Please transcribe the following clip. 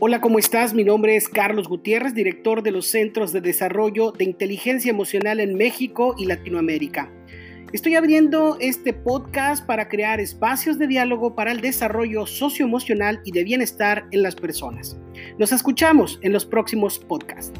Hola, ¿cómo estás? Mi nombre es Carlos Gutiérrez, director de los Centros de Desarrollo de Inteligencia Emocional en México y Latinoamérica. Estoy abriendo este podcast para crear espacios de diálogo para el desarrollo socioemocional y de bienestar en las personas. Nos escuchamos en los próximos podcasts.